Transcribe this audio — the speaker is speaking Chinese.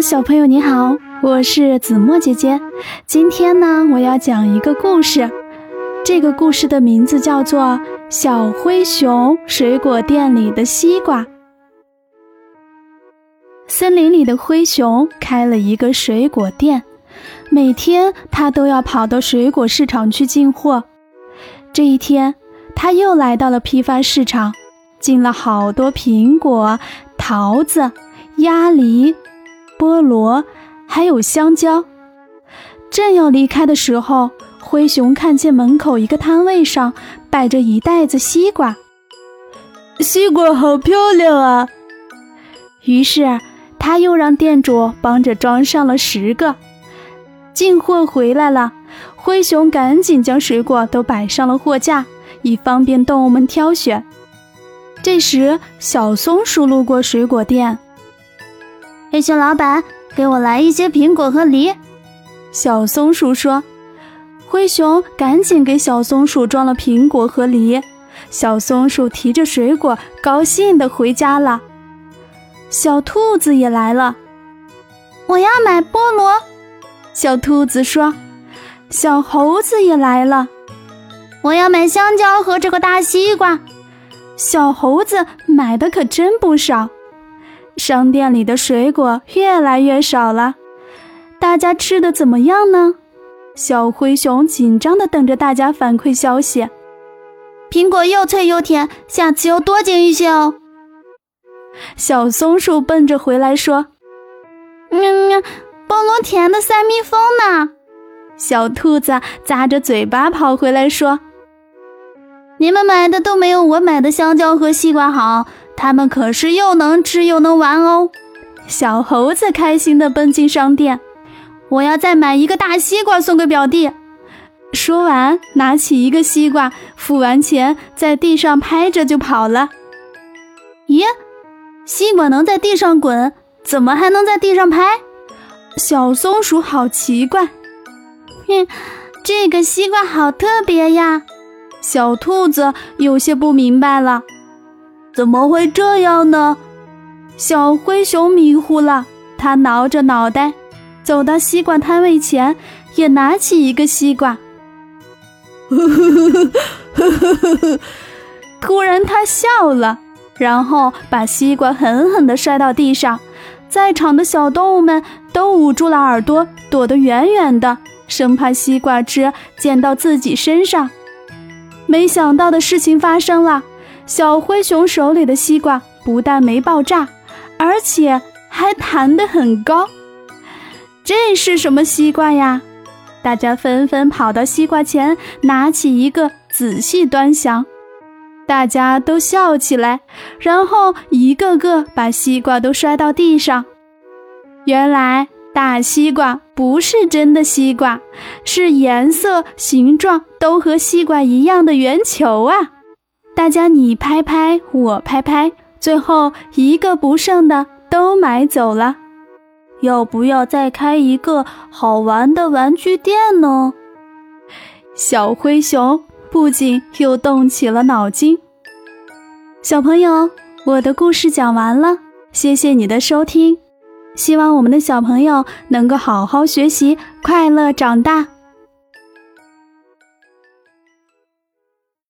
小朋友你好，我是子墨姐姐。今天呢，我要讲一个故事。这个故事的名字叫做《小灰熊水果店里的西瓜》。森林里的灰熊开了一个水果店，每天他都要跑到水果市场去进货。这一天，他又来到了批发市场，进了好多苹果、桃子、鸭梨。菠萝，还有香蕉。正要离开的时候，灰熊看见门口一个摊位上摆着一袋子西瓜，西瓜好漂亮啊！于是他又让店主帮着装上了十个。进货回来了，灰熊赶紧将水果都摆上了货架，以方便动物们挑选。这时，小松鼠路过水果店。黑熊老板，给我来一些苹果和梨。小松鼠说：“灰熊赶紧给小松鼠装了苹果和梨。”小松鼠提着水果，高兴地回家了。小兔子也来了，我要买菠萝。小兔子说：“小猴子也来了，我要买香蕉和这个大西瓜。”小猴子买的可真不少。商店里的水果越来越少了，大家吃的怎么样呢？小灰熊紧张地等着大家反馈消息。苹果又脆又甜，下次要多捡一些哦。小松鼠奔着回来说：“喵喵，菠萝甜的赛蜜蜂呢。”小兔子咂着嘴巴跑回来说：“你们买的都没有我买的香蕉和西瓜好。”它们可是又能吃又能玩哦！小猴子开心地奔进商店，我要再买一个大西瓜送给表弟。说完，拿起一个西瓜，付完钱，在地上拍着就跑了。咦，西瓜能在地上滚，怎么还能在地上拍？小松鼠好奇怪。哼，这个西瓜好特别呀！小兔子有些不明白了。怎么会这样呢？小灰熊迷糊了，它挠着脑袋，走到西瓜摊位前，也拿起一个西瓜。呵呵呵呵呵呵呵！突然，他笑了，然后把西瓜狠狠地摔到地上。在场的小动物们都捂住了耳朵，躲得远远的，生怕西瓜汁溅到自己身上。没想到的事情发生了。小灰熊手里的西瓜不但没爆炸，而且还弹得很高。这是什么西瓜呀？大家纷纷跑到西瓜前，拿起一个仔细端详。大家都笑起来，然后一个个把西瓜都摔到地上。原来大西瓜不是真的西瓜，是颜色、形状都和西瓜一样的圆球啊！大家你拍拍我拍拍，最后一个不剩的都买走了。要不要再开一个好玩的玩具店呢？小灰熊不仅又动起了脑筋。小朋友，我的故事讲完了，谢谢你的收听。希望我们的小朋友能够好好学习，快乐长大。